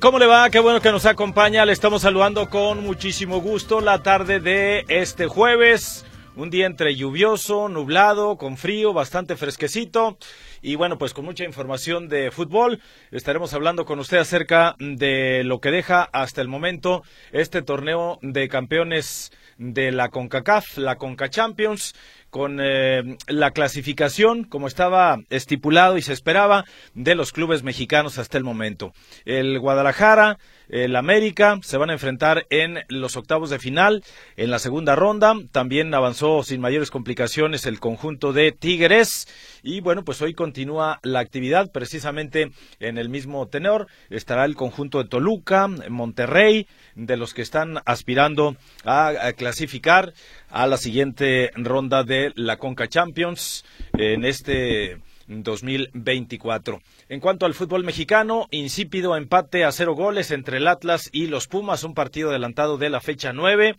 ¿Cómo le va? Qué bueno que nos acompaña. Le estamos saludando con muchísimo gusto la tarde de este jueves. Un día entre lluvioso, nublado, con frío, bastante fresquecito. Y bueno, pues con mucha información de fútbol. Estaremos hablando con usted acerca de lo que deja hasta el momento este torneo de campeones de la CONCACAF, la CONCA Champions con eh, la clasificación, como estaba estipulado y se esperaba, de los clubes mexicanos hasta el momento. El Guadalajara, el América se van a enfrentar en los octavos de final, en la segunda ronda. También avanzó sin mayores complicaciones el conjunto de Tigres. Y bueno, pues hoy continúa la actividad precisamente en el mismo tenor. Estará el conjunto de Toluca, Monterrey, de los que están aspirando a, clasificar a la siguiente ronda de la Conca Champions en este 2024. En cuanto al fútbol mexicano, insípido empate a cero goles entre el Atlas y los Pumas, un partido adelantado de la fecha nueve.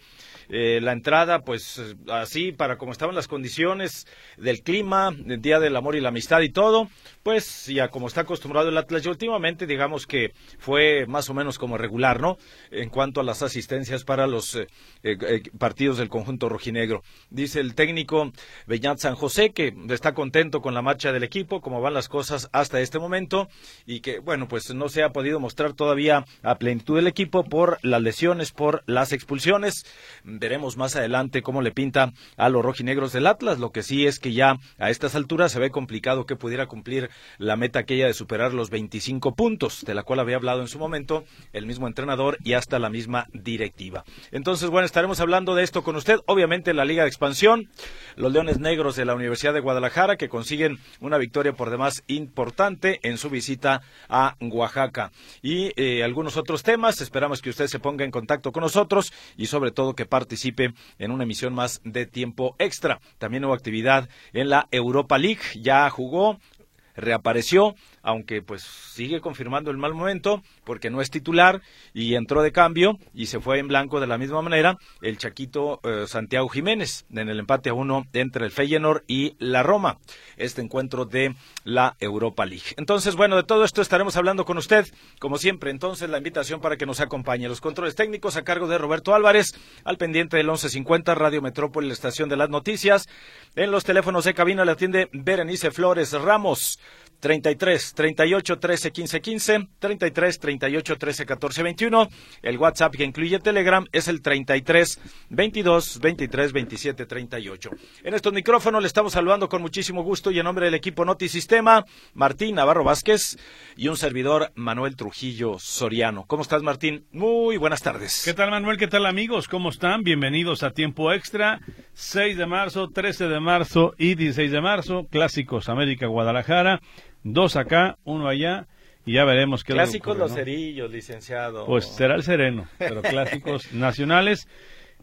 Eh, la entrada, pues así, para como estaban las condiciones del clima, del Día del Amor y la Amistad y todo, pues ya como está acostumbrado el Atlas, y últimamente digamos que fue más o menos como regular, ¿no? En cuanto a las asistencias para los eh, eh, partidos del conjunto rojinegro. Dice el técnico Beñat San José que está contento con la marcha del equipo, como van las cosas hasta este momento, y que, bueno, pues no se ha podido mostrar todavía a plenitud del equipo por las lesiones, por las expulsiones veremos más adelante cómo le pinta a los rojinegros del Atlas. Lo que sí es que ya a estas alturas se ve complicado que pudiera cumplir la meta aquella de superar los 25 puntos, de la cual había hablado en su momento el mismo entrenador y hasta la misma directiva. Entonces, bueno, estaremos hablando de esto con usted. Obviamente la Liga de Expansión, los Leones Negros de la Universidad de Guadalajara, que consiguen una victoria por demás importante en su visita a Oaxaca. Y eh, algunos otros temas. Esperamos que usted se ponga en contacto con nosotros y sobre todo que parte participe en una emisión más de tiempo extra. También hubo actividad en la Europa League, ya jugó, reapareció aunque pues sigue confirmando el mal momento porque no es titular y entró de cambio y se fue en blanco de la misma manera el Chaquito eh, Santiago Jiménez en el empate a uno entre el Feyenoord y la Roma, este encuentro de la Europa League. Entonces, bueno, de todo esto estaremos hablando con usted, como siempre, entonces la invitación para que nos acompañe. Los controles técnicos a cargo de Roberto Álvarez, al pendiente del 1150 Radio Metrópoli, la estación de las noticias. En los teléfonos de cabina le atiende Berenice Flores Ramos. 33 38 13 15 15, 33 38 13 14 21. El WhatsApp que incluye Telegram es el 33 22 23 27 38. En estos micrófonos le estamos saludando con muchísimo gusto y en nombre del equipo Noti Sistema, Martín Navarro Vázquez y un servidor Manuel Trujillo Soriano. ¿Cómo estás, Martín? Muy buenas tardes. ¿Qué tal, Manuel? ¿Qué tal, amigos? ¿Cómo están? Bienvenidos a Tiempo Extra, 6 de marzo, 13 de marzo y 16 de marzo, Clásicos América Guadalajara dos acá, uno allá, y ya veremos qué Clásicos los cerillos, licenciado. Pues será el sereno, pero clásicos nacionales.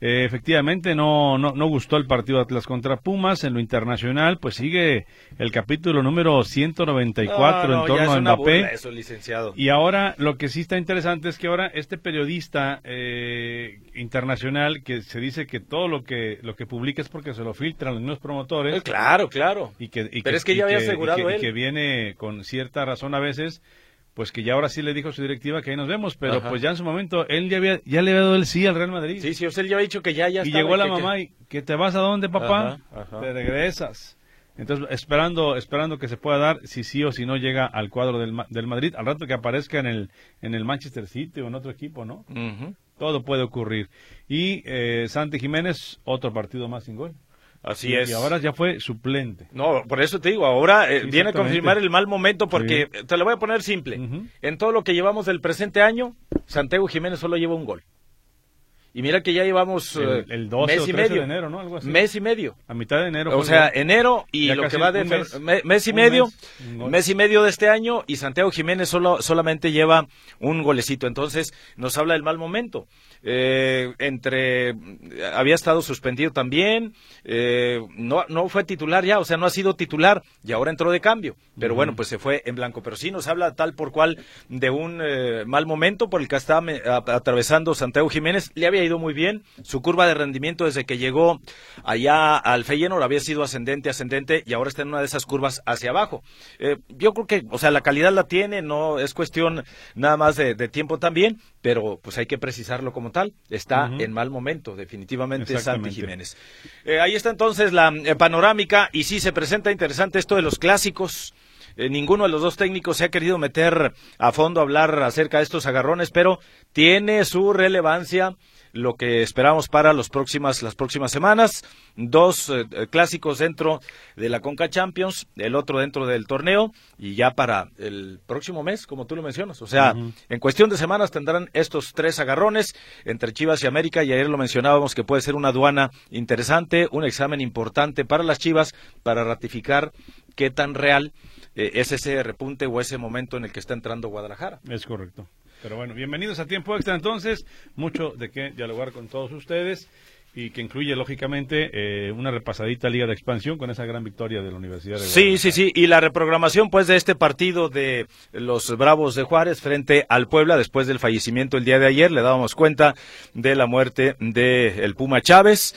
Eh, efectivamente, no, no, no gustó el partido Atlas contra Pumas. En lo internacional, pues sigue el capítulo número 194 en torno a Mbappé. Eso, licenciado. Y ahora, lo que sí está interesante es que ahora este periodista eh, internacional que se dice que todo lo que lo que publica es porque se lo filtran los mismos promotores. claro, claro. Y que, Pero es que ya había asegurado él. que viene con cierta razón a veces pues que ya ahora sí le dijo a su directiva que ahí nos vemos, pero pues ya en su momento él ya, había, ya le había dado el sí al Real Madrid. Sí, sí, usted ya había dicho que ya, ya Y llegó la mamá y que te vas a dónde, papá, te regresas. Entonces, esperando, esperando que se pueda dar, si sí o si no llega al cuadro del, del Madrid, al rato que aparezca en el, en el Manchester City o en otro equipo, ¿no? Todo puede ocurrir. Y eh, Santi Jiménez, otro partido más sin gol. Así y, es. Y ahora ya fue suplente. No, por eso te digo, ahora eh, viene a confirmar el mal momento porque, te lo voy a poner simple, en todo lo que llevamos del presente año, Santiago Jiménez solo lleva un gol. Y mira que ya llevamos el, el 12 mes o y medio. de enero, ¿no? Algo así. Mes y medio. A mitad de enero. O sea, enero y lo que va de mes, y medio, mes, mes, y medio de este año y Santiago Jiménez solo solamente lleva un golecito. Entonces nos habla del mal momento. Eh, entre había estado suspendido también, eh, no no fue titular ya, o sea, no ha sido titular y ahora entró de cambio. Pero uh -huh. bueno, pues se fue en blanco. Pero sí nos habla tal por cual de un eh, mal momento por el que está atravesando Santiago Jiménez. Le había ido muy bien. Su curva de rendimiento desde que llegó allá al Feyenoord había sido ascendente, ascendente y ahora está en una de esas curvas hacia abajo. Eh, yo creo que, o sea, la calidad la tiene, no es cuestión nada más de, de tiempo también, pero pues hay que precisarlo como tal. Está uh -huh. en mal momento, definitivamente Santi Jiménez. Eh, ahí está entonces la eh, panorámica y sí se presenta interesante esto de los clásicos. Eh, ninguno de los dos técnicos se ha querido meter a fondo a hablar acerca de estos agarrones, pero tiene su relevancia lo que esperamos para los próximas, las próximas semanas. Dos eh, clásicos dentro de la Conca Champions, el otro dentro del torneo y ya para el próximo mes, como tú lo mencionas. O sea, uh -huh. en cuestión de semanas tendrán estos tres agarrones entre Chivas y América y ayer lo mencionábamos que puede ser una aduana interesante, un examen importante para las Chivas para ratificar qué tan real eh, es ese repunte o ese momento en el que está entrando Guadalajara. Es correcto. Pero bueno, bienvenidos a Tiempo Extra. Entonces, mucho de qué dialogar con todos ustedes y que incluye lógicamente eh, una repasadita Liga de Expansión con esa gran victoria de la Universidad de Sí, sí, sí, y la reprogramación pues de este partido de los Bravos de Juárez frente al Puebla después del fallecimiento el día de ayer, le dábamos cuenta de la muerte de el Puma Chávez.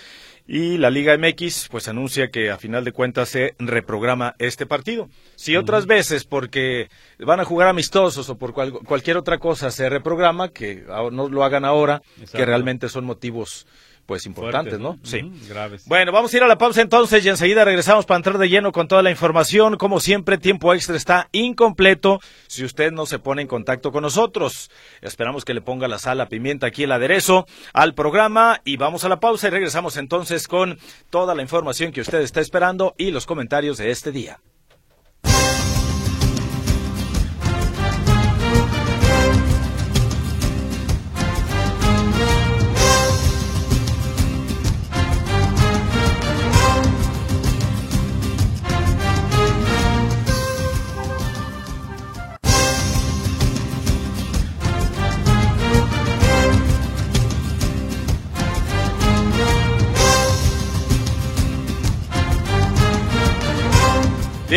Y la Liga MX pues anuncia que a final de cuentas se reprograma este partido. Si otras veces porque van a jugar amistosos o por cual, cualquier otra cosa se reprograma, que no lo hagan ahora, Exacto. que realmente son motivos pues importantes, ¿no? Sí. Graves. Bueno, vamos a ir a la pausa entonces y enseguida regresamos para entrar de lleno con toda la información. Como siempre, tiempo extra está incompleto si usted no se pone en contacto con nosotros. Esperamos que le ponga la sal, la pimienta aquí el aderezo al programa y vamos a la pausa y regresamos entonces con toda la información que usted está esperando y los comentarios de este día.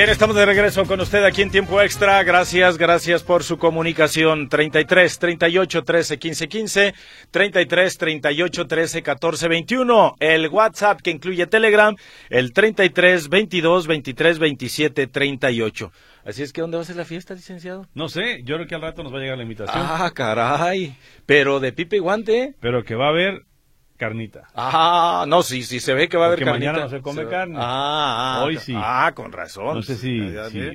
Bien, estamos de regreso con usted aquí en Tiempo Extra. Gracias, gracias por su comunicación. 33 38 13 15 15, 33 38 13 14 21. El WhatsApp que incluye Telegram, el 33 22 23 27 38. Así es que, ¿dónde va a ser la fiesta, licenciado? No sé, yo creo que al rato nos va a llegar la invitación. Ah, caray. Pero de pipe y guante. Pero que va a haber carnita. Ah, no, sí, sí, se ve que va a haber Porque carnita. mañana no se come Se- carne. Ah, ah, Hoy sí. Ah, con razón. No sé si,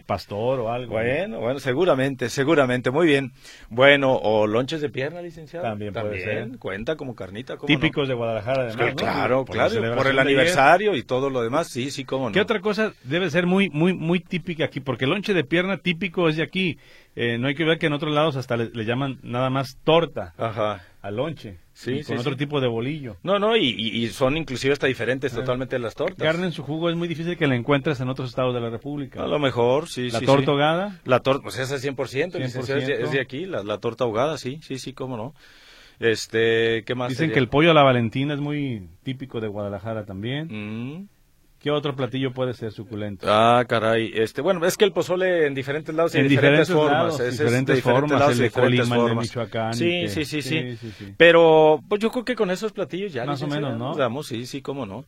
pastor o algo. Bueno, bueno, seguramente, seguramente, muy bien. Bueno, o lonches de pierna, licenciado. También puede ser. cuenta como carnita, ¿cómo Típicos de Guadalajara, no? además. ¿no? Claro, Por la claro, por el aniversario y todo lo demás, sí, sí, cómo no. ¿Qué otra cosa debe ser muy, muy, muy típica aquí? Porque el lonche de pierna típico es de aquí. Eh, no hay que ver que en otros lados hasta le, le llaman nada más torta Ajá. al lonche. Sí, y sí, con otro sí. tipo de bolillo. No, no, y, son inclusive hasta diferentes totalmente de las tortas. Carne en su jugo es muy difícil que la encuentres en otros estados de la República. A lo mejor, sí, la sí. torta sí. ahogada, La torta, pues esa es 100%, licenciado, es de, 100%. es de aquí, la, la torta ahogada, sí, sí, sí, cómo no. Este, ¿qué más? dicen sería? que el pollo a la Valentina es muy típico de Guadalajara también. Mm. ¿Qué otro platillo puede ser suculento? Ah, caray, este, bueno, es que el pozole en diferentes lados y en diferentes, formas, diferentes formas, el de. Michoacán. Sí, sí, sí, sí, sí. Pero, pues yo creo que con esos platillos ya. Más o menos, ¿no? damos, sí, sí, cómo no.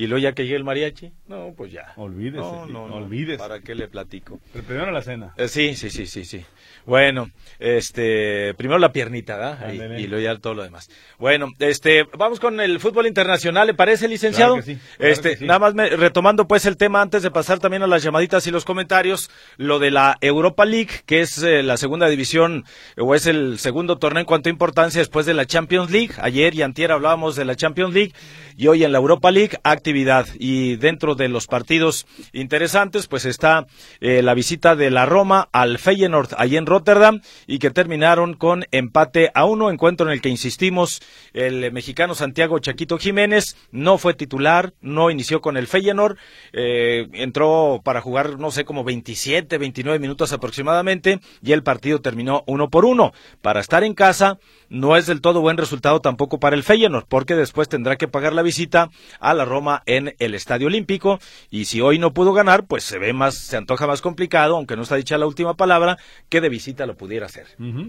Y luego ya que llegue el mariachi, no, pues ya. Olvídese, No, no, no, olvídese. ¿Para qué le platico? Pero primero la cena. Eh, sí, sí, sí, sí, sí. Bueno, este, primero la piernita, ¿verdad? Y, y luego ya todo lo demás. Bueno, este, vamos con el fútbol internacional, ¿le parece, licenciado? Claro que sí, claro este, que sí. nada más me- retomando pues el tema antes de pasar también a las llamaditas y los comentarios, lo de la Europa League, que es eh, la segunda división o es el segundo torneo en cuanto a importancia después de la Champions League. Ayer y antier hablábamos de la Champions League y hoy en la Europa League, actividad y dentro de los partidos interesantes pues está eh, la visita de la Roma al Feyenoord allí en Rotterdam y que terminaron con empate a uno, encuentro en el que insistimos el mexicano Santiago Chaquito Jiménez no fue titular, no inició con el Feyenoord, eh, entró para jugar no sé como 27, 29 minutos aproximadamente y el partido terminó uno por uno. Para estar en casa no es del todo buen resultado tampoco para el Feyenoord, porque después tendrá que pagar la visita a la Roma en el Estadio Olímpico y si hoy no pudo ganar, pues se ve más, se antoja más complicado, aunque no está dicha la última palabra, que de visita lo pudiera hacer.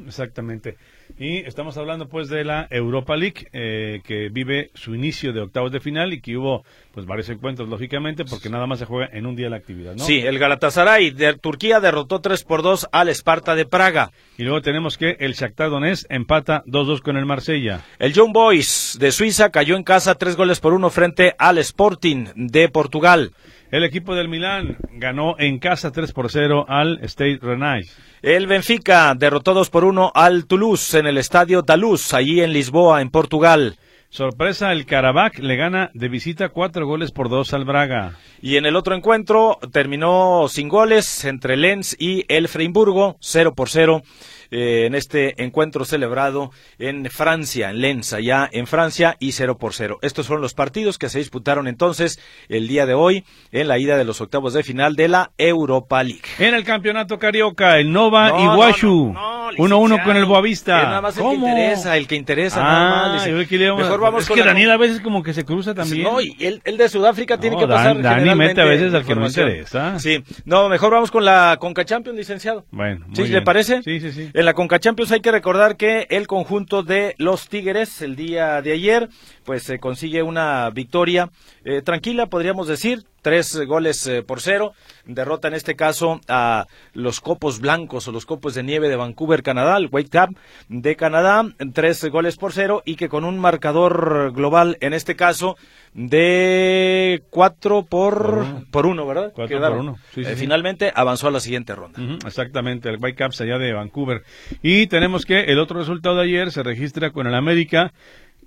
exactamente. Y estamos hablando pues de la Europa League, eh, que vive su inicio de octavos de final y que hubo pues varios encuentros, lógicamente, porque nada más se juega en un día la actividad, ¿no? Sí, el Galatasaray de Turquía derrotó 3 por 2 al Esparta de Praga. Y luego tenemos que el Shakhtar Donetsk empata 2-2 con el Marsella. El Young Boys de Suiza cayó en casa 3 goles por 1 frente al Sporting de Portugal. El equipo del Milán ganó en casa 3 por 0 al State Rennais. El Benfica derrotó 2 por 1 al Toulouse en el estadio Daluz, allí en Lisboa, en Portugal. Sorpresa, el Karabakh le gana de visita cuatro goles por dos al Braga. Y en el otro encuentro terminó sin goles entre Lens y el Freiburgo, 0 por 0. Eh, en este encuentro celebrado en Francia, en Lens, allá en Francia, y 0 por 0. Estos fueron los partidos que se disputaron entonces el día de hoy en la ida de los octavos de final de la Europa League. En el campeonato carioca, el Nova y Iguashu. 1-1 con el Boavista. nada más el que interesa, el que interesa. nada más. Mejor vamos es que Daniel a veces como que se cruza también. No, y el, de Sudáfrica tiene que pasar. Dani mete a veces al que no interesa. Sí, no, mejor vamos con la Conca Champions, licenciado. Bueno, ¿Sí le parece? Sí, sí, sí. En la Conca Champions hay que recordar que el conjunto de los Tigres el día de ayer pues se consigue una victoria eh, tranquila, podríamos decir, tres goles eh, por cero. Derrota en este caso a los copos blancos o los copos de nieve de Vancouver, Canadá, el Wake Cup de Canadá, tres goles por cero y que con un marcador global en este caso de cuatro por, por, uno. ¿verdad? Cuatro por uno. Eh, finalmente avanzó a la siguiente ronda. exactamente, el White Cup allá de Vancouver. Y tenemos que el otro resultado de ayer se registra con el América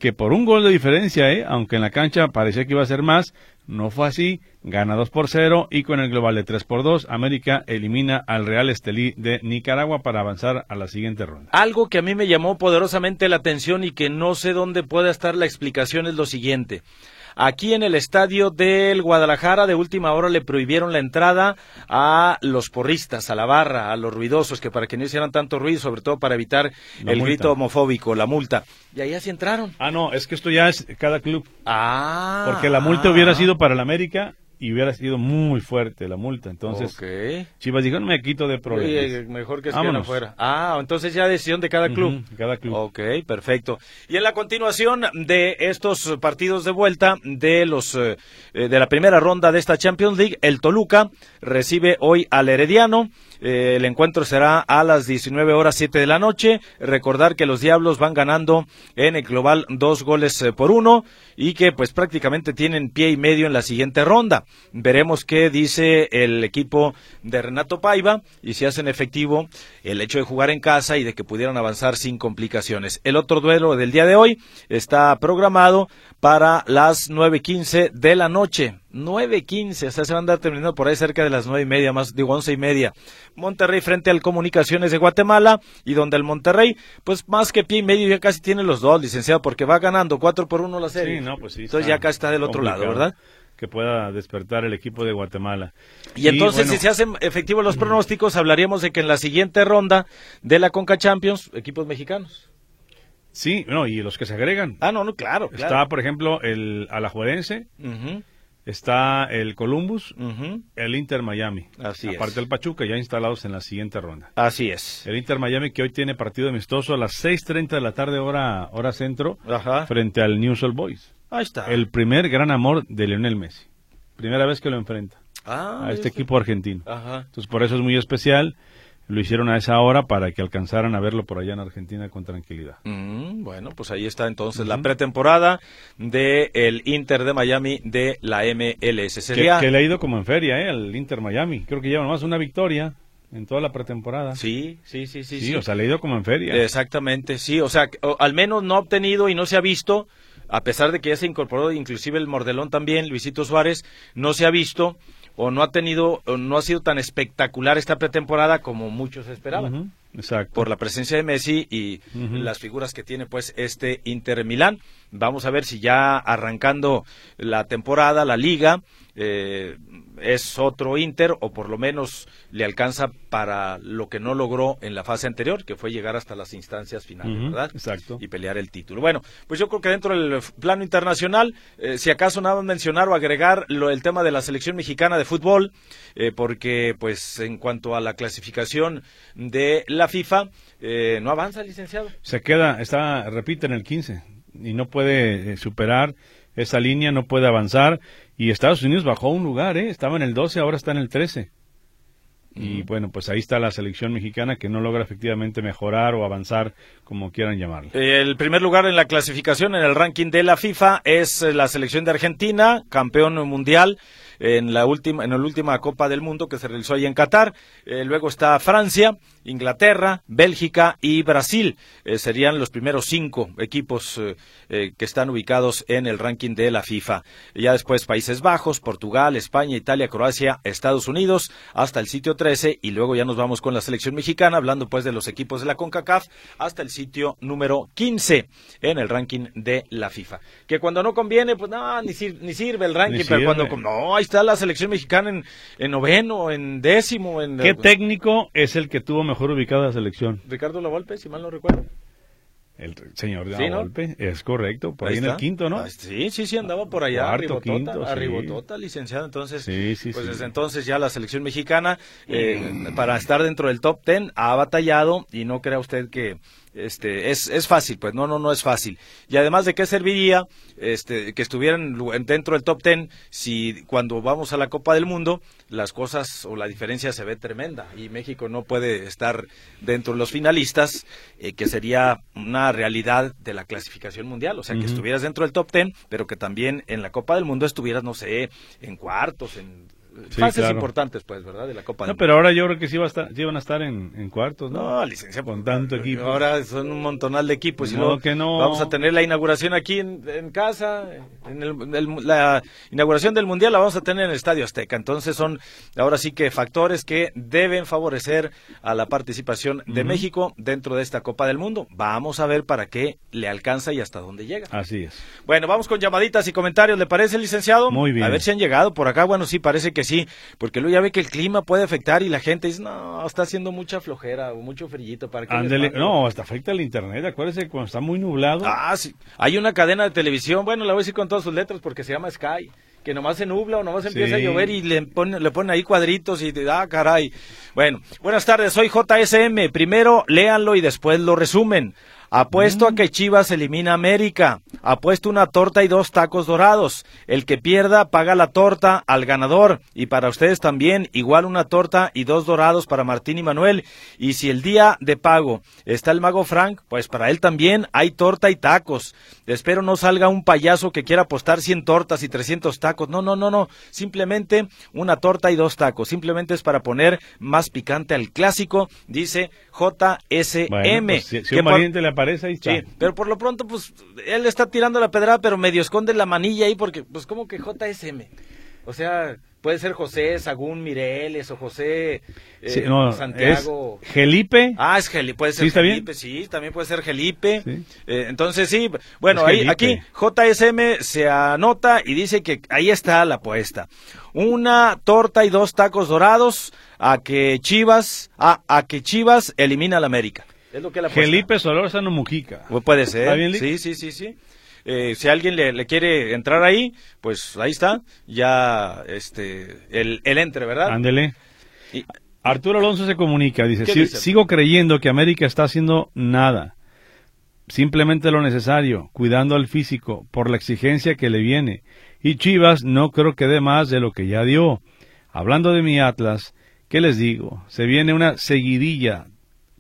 que por un gol de diferencia, ¿eh? aunque en la cancha parecía que iba a ser más, no fue así, gana 2 por 0 y con el global de 3 por 2, América elimina al Real Estelí de Nicaragua para avanzar a la siguiente ronda. Algo que a mí me llamó poderosamente la atención y que no sé dónde pueda estar la explicación es lo siguiente. Aquí en el estadio del Guadalajara de última hora le prohibieron la entrada a los porristas, a la barra, a los ruidosos, que para que no hicieran tanto ruido, sobre todo para evitar el grito homofóbico, la multa. Y ahí así entraron. Ah, no, es que esto ya es cada club. Ah. Porque la multa hubiera sido para el América y hubiera sido muy fuerte la multa. Entonces, Chivas dijo, no me quito de problemas. mejor que estén afuera. Ah, entonces ya decisión de cada club. cada club. Ok, perfecto. Y en la continuación de estos partidos de vuelta de los eh, de la primera ronda de esta Champions League, el Toluca recibe hoy al Herediano. Eh, el encuentro será a las 19 horas 7 de la noche. Recordar que los Diablos van ganando en el global dos goles eh, por uno y que pues prácticamente tienen pie y medio en la siguiente ronda. Veremos qué dice el equipo de Renato Paiva y si hacen efectivo el hecho de jugar en casa y de que pudieran avanzar sin complicaciones. El otro duelo del día de hoy está programado para las 9.15 de la noche. 9.15, o sea, se van a andar terminando por ahí cerca de las nueve y media, más digo once y media. Monterrey frente al Comunicaciones de Guatemala y donde el Monterrey, pues más que pie y medio ya casi tiene los dos, licenciado, porque va ganando cuatro por uno la serie. Sí, no, pues sí, Entonces ya acá está del otro lado, ¿verdad? Que pueda despertar el equipo de Guatemala. Y, entonces, si se hacen efectivos los pronósticos, hablaríamos de que en la siguiente ronda de la Conca Champions, equipos mexicanos. Sí, no, y los que se agregan. Ah, no, no, claro. claro. Está, por ejemplo, el Alajuelense. Está el Columbus, el Inter Miami. Así Aparte del Pachuca, ya instalados en la siguiente ronda. Así es. El Inter Miami que hoy tiene partido amistoso a las 6.30 de la tarde hora, hora centro frente al News All Boys. Ahí está. El primer gran amor de Lionel Messi. Primera vez que lo enfrenta ah, a este equipo argentino. Ajá. Entonces por eso es muy especial lo hicieron a esa hora para que alcanzaran a verlo por allá en Argentina con tranquilidad. Mm, bueno, pues ahí está entonces la pretemporada del el Inter de Miami de la MLS. Sería... Que, le ha ido como en feria, ¿eh? El Inter Miami. Creo que lleva nomás una victoria en toda la pretemporada. Sí, sí, sí, sí. Sí, o sea, le ha ido como en feria. Exactamente, sí. O sea, al menos no ha obtenido y no se ha visto a pesar de que ya se incorporó inclusive el Mordelón también, Luisito Suárez, no se ha visto o no ha tenido, o no ha sido tan espectacular esta pretemporada como muchos esperaban. Exacto. Por la presencia de Messi y las figuras que tiene pues este Inter Milán. Vamos a ver si ya arrancando la temporada, la liga, eh, es otro Inter o por lo menos le alcanza para lo que no logró en la fase anterior, que fue llegar hasta las instancias finales, ¿verdad? Exacto. Y pelear el título. Bueno, pues yo creo que dentro del plano internacional, eh, si acaso nada más mencionar o agregar lo, el tema de la selección mexicana de fútbol, eh, porque pues en cuanto a la clasificación de la FIFA, eh, no avanza, licenciado. Se queda, está, repite en el 15 y no puede superar esa línea, no puede avanzar y Estados Unidos bajó un lugar, ¿eh? estaba en el 12, ahora está en el 13. Y bueno, pues ahí está la selección mexicana que no logra efectivamente mejorar o avanzar, como quieran llamarlo. El primer lugar en la clasificación, en el ranking de la FIFA, es la selección de Argentina, campeón mundial en la última, en la última Copa del Mundo que se realizó ahí en Qatar. Eh, luego está Francia, Inglaterra, Bélgica y Brasil. Eh, serían los primeros cinco equipos eh, que están ubicados en el ranking de la FIFA. Ya después Países Bajos, Portugal, España, Italia, Croacia, Estados Unidos, hasta el sitio 13 y luego ya nos vamos con la selección mexicana, hablando pues de los equipos de la CONCACAF, hasta el sitio número 15 en el ranking de la FIFA. Que cuando no conviene, pues no, ni, sirve el ranking, pero cuando no, ahí está la selección mexicana en, en noveno, en décimo. En, ¿Qué técnico es el que tuvo mejor ubicada la selección? Ricardo Lavolpe, si mal no recuerdo. El señor de Lavolpe, es correcto, por ahí, en el quinto, ¿no? Ah, sí, sí, sí, andaba por allá, Cuarto, quinto, arribotota, licenciado, entonces, pues desde entonces ya la selección mexicana, eh, para estar dentro del top ten, ha batallado y no crea usted que este es, es fácil, pues no, no, no es fácil. Y además de qué serviría este, que estuvieran dentro del top ten si cuando vamos a la Copa del Mundo las cosas o la diferencia se ve tremenda y México no puede estar dentro de los finalistas, eh, que sería una realidad de la clasificación mundial, o sea, que estuvieras dentro del top ten, pero que también en la Copa del Mundo estuvieras, no sé, en cuartos, en fases importantes, pues, ¿verdad? De la Copa. No, pero ahora yo creo que sí, va a estar, van a estar en, cuartos, ¿no? No, licencia. Con tanto equipo. Ahora son un montonal de equipos. y luego que no. Vamos a tener la inauguración aquí en, casa. En la inauguración del Mundial la vamos a tener en el Estadio Azteca. Entonces son, ahora sí que factores que deben favorecer a la participación de México dentro de esta Copa del Mundo. Vamos a ver para qué le alcanza y hasta dónde llega. Así es. Bueno, vamos con llamaditas y comentarios. ¿Le parece, licenciado? Muy bien. A ver si han llegado por acá. Bueno, sí, parece que sí, porque luego ya ve que el clima puede afectar y la gente dice, no, está haciendo mucha flojera o mucho frillito para que... no, hasta afecta el internet, acuérdese cuando está muy nublado. Ah, sí, hay una cadena de televisión, bueno, la voy a decir con todas sus letras porque se llama Sky, que nomás se nubla o nomás empieza a llover y le ponen le pone ahí cuadritos y ah, caray. Bueno, buenas tardes, soy JSM, primero léanlo y después lo resumen. Apuesto a mm. que Chivas elimina América. Apuesto una torta y dos tacos dorados. El que pierda paga la torta al ganador. Y para ustedes también, igual una torta y dos dorados para Martín y Manuel. Y si el día de pago está el mago Frank, pues para él también hay torta y tacos. Espero no salga un payaso que quiera apostar 100 tortas y 300 tacos. No, no, no, no. Simplemente una torta y dos tacos. Simplemente es para poner más picante al clásico, dice JSM. Pues, si, un valiente le ahí está. Sí, pero por lo pronto, pues, él está tirando la pedrada, pero medio esconde la manilla ahí porque, pues, como que JSM. O sea, puede ser José Sagún Mireles o José eh, Santiago. Gelipe. Ah, es Gelipe, puede ser Gelipe, sí, también puede ser Gelipe. Eh, entonces sí, bueno, ahí, aquí JSM se anota y dice que ahí está la apuesta. Una torta y dos tacos dorados a que Chivas, a, a que Chivas elimina al América. Es lo que la Felipe Solórzano Mujica. Puede ser. sí, sí, sí, sí. Eh, si alguien le, quiere entrar ahí, pues ahí está, ya este el, el entre, ¿verdad? Ándele. Arturo Alonso se comunica, dice, sigo creyendo que América está haciendo nada, simplemente lo necesario, cuidando al físico por la exigencia que le viene, y Chivas no creo que dé más de lo que ya dio. Hablando de mi Atlas, ¿qué les digo? Se viene una seguidilla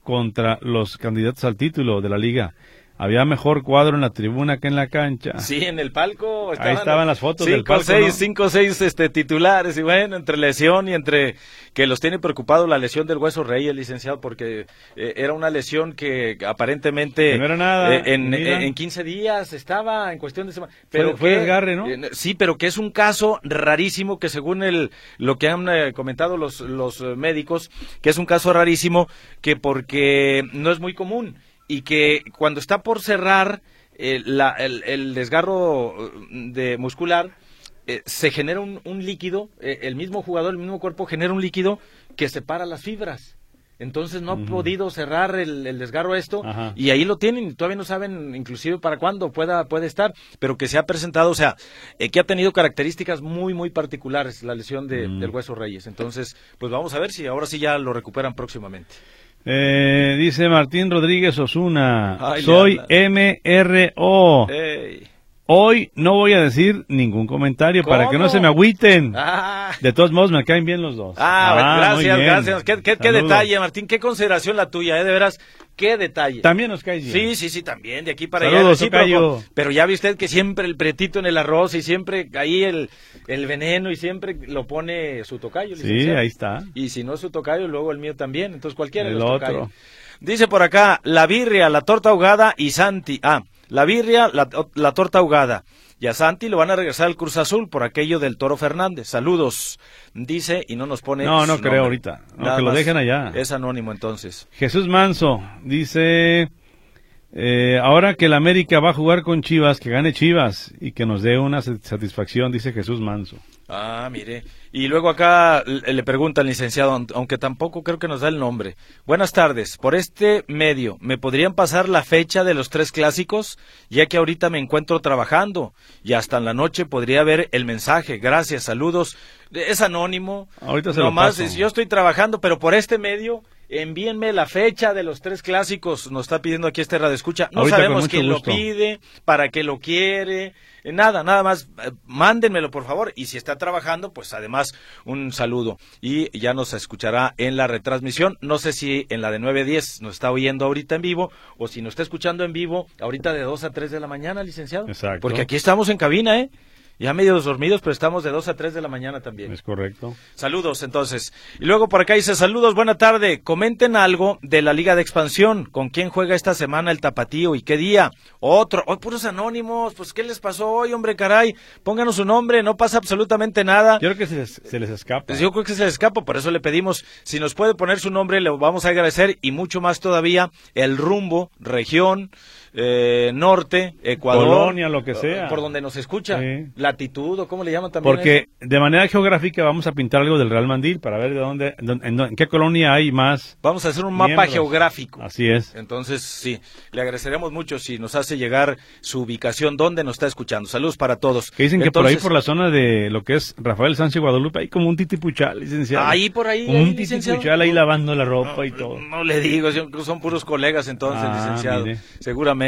contra los candidatos al título de la liga había mejor cuadro en la tribuna que en la cancha. Sí, en el palco. Ahí estaban las fotos cinco, del palco. Seis, ¿no? Cinco o seis este, titulares. Y bueno, entre lesión y entre que los tiene preocupado la lesión del hueso rey, el licenciado, porque eh, era una lesión que aparentemente. No era nada, eh, en, en 15 días estaba en cuestión de semana. Pero fue que- desgarre, ¿no? eh, sí, pero que es un caso rarísimo que según el, lo que han eh, comentado los, los eh, médicos, que es un caso rarísimo que porque no es muy común y que cuando está por cerrar eh, la- el, el desgarro eh, de muscular, eh, se genera un, un líquido, eh, el mismo jugador, el mismo cuerpo genera un líquido que separa las fibras. Entonces no ha podido cerrar el, el desgarro esto Ajá. y ahí lo tienen y todavía no saben inclusive para cuándo pueda puede estar, pero que se ha presentado, o sea, eh, que ha tenido características muy muy particulares la lesión de- Mm. del hueso Reyes. Entonces, pues vamos a ver si ahora sí ya lo recuperan próximamente. Eh, dice Martín Rodríguez Osuna, Ay, soy MRO. Ey. Hoy no voy a decir ningún comentario para que no se me agüiten. Ah, De todos modos, me caen bien los dos. Ah, muy gracias, gracias. Qué, qué- qué Saludos. detalle, Martín, qué consideración la tuya, ¿eh? De veras, qué detalle. También nos caes bien. Sí, sí, sí, también, de aquí para Saludos, allá. tocayo. Pero ya ve usted que siempre el pretito en el arroz y siempre ahí el, el veneno y siempre lo pone su tocayo. Sí, ahí está. Y si no es su tocayo, luego el mío también. Entonces cualquiera de El los otro. tocayos. Dice por acá, la birria, la torta ahogada y Santi. Ah, la birria, la, la torta ahogada. Y a Santi lo van a regresar al Cruz Azul por aquello del Toro Fernández. Saludos. Dice y no nos pone. No, no creo ahorita. No, que lo dejen allá. Es anónimo entonces. Jesús Manso dice, eh, ahora que el América va a jugar con Chivas, que gane Chivas y que nos dé una sat- satisfacción, dice Jesús Manso. Ah, mire. Y luego acá le le pregunta al licenciado, aun- aunque tampoco creo que nos da el nombre. Buenas tardes. Por este medio, ¿me podrían pasar la fecha de los tres clásicos? Ya que ahorita me encuentro trabajando y hasta en la noche podría ver el mensaje. Gracias, saludos. Es anónimo. Ahorita se lo Nomás, paso. es- yo estoy trabajando, pero por este medio, envíenme la fecha de los tres clásicos. Nos está pidiendo aquí este radio escucha. No Ahorita sabemos quién lo pide, para qué lo quiere. Eh, Nada, nada más, eh, mándenmelo por favor. Y si está trabajando, pues además un saludo. Y ya nos escuchará en la retransmisión. No sé si en la de 9 a 10 nos está oyendo ahorita en vivo o si nos está escuchando en vivo ahorita de 2 a 3 de la mañana, licenciado. Exacto. Porque aquí estamos en cabina, ¿eh? Ya medio dormidos, pero estamos de 2 a 3 de la mañana también. Es correcto. Saludos, entonces. Y luego por acá dice, saludos, buena tarde. Comenten algo de la Liga de Expansión. ¿Con quién juega esta semana el Tapatío y qué día? Otro. Hoy puros anónimos. Pues, ¿qué les pasó hoy, hombre, caray? Pónganos su nombre, no pasa absolutamente nada. Yo creo que se les, se les escapa. Pues yo creo que se les escapa, por eso le pedimos, si nos puede poner su nombre, le vamos a agradecer y mucho más todavía el rumbo, región, eh, norte, Ecuador. Colonia, lo que sea. Por donde nos escucha. Sí. Latitud, o cómo le llaman también. Porque eso? de manera geográfica vamos a pintar algo del Real Mandil para ver de dónde, dónde- en, dónde- en qué colonia hay más. Vamos a hacer un mapa geográfico. Así es. Entonces, sí, le agradeceremos mucho si nos hace llegar su ubicación, donde nos está escuchando. Saludos para todos. Que dicen que por ahí, por la zona de lo que es Rafael Sánchez Guadalupe, hay como un titipuchal, licenciado. Ahí por ahí, ahí, un licenciado. titipuchal ahí lavando la ropa y todo. No le digo, son son puros colegas entonces, Ah, licenciado. mire. Seguramente.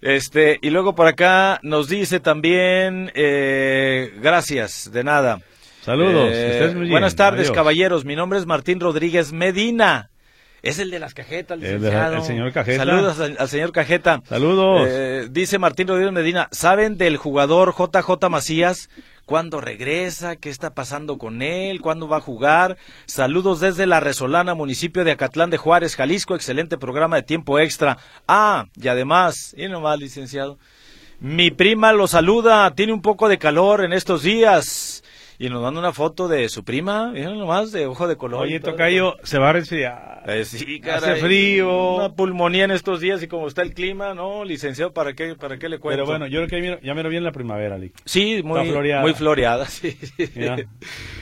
Este, y luego por acá nos dice también, eh, gracias, de nada. Saludos, Eh, muy bien. Buenas tardes, Adiós. caballeros. Mi nombre es Martín Rodríguez Medina. Es el de las cajetas, El licenciado. el señor Cajeta. Saludos al, al señor Cajeta. Saludos. Eh, dice Martín Rodríguez Medina, ¿saben del jugador JJ Macías? ¿Cuándo regresa? ¿Qué está pasando con él? ¿Cuándo va a jugar? Saludos desde La Resolana, municipio de Acatlán de Juárez, Jalisco. Excelente programa de tiempo extra. Ah, y además, y nomás, licenciado, mi prima lo saluda, tiene un poco de calor en estos días. Y nos manda una foto de su prima, miren nomás, de ojo de color. Oye. Tocayo, se va a resfriar. Eh, sí, Hace caray. frío. Una pulmonía en estos días y como está el clima, no, licenciado, ¿para qué, para qué le cuento? Pero bueno, yo creo que ya me lo vi en la primavera, Lick. sí, muy, está floreada. muy floreada, sí. Mira.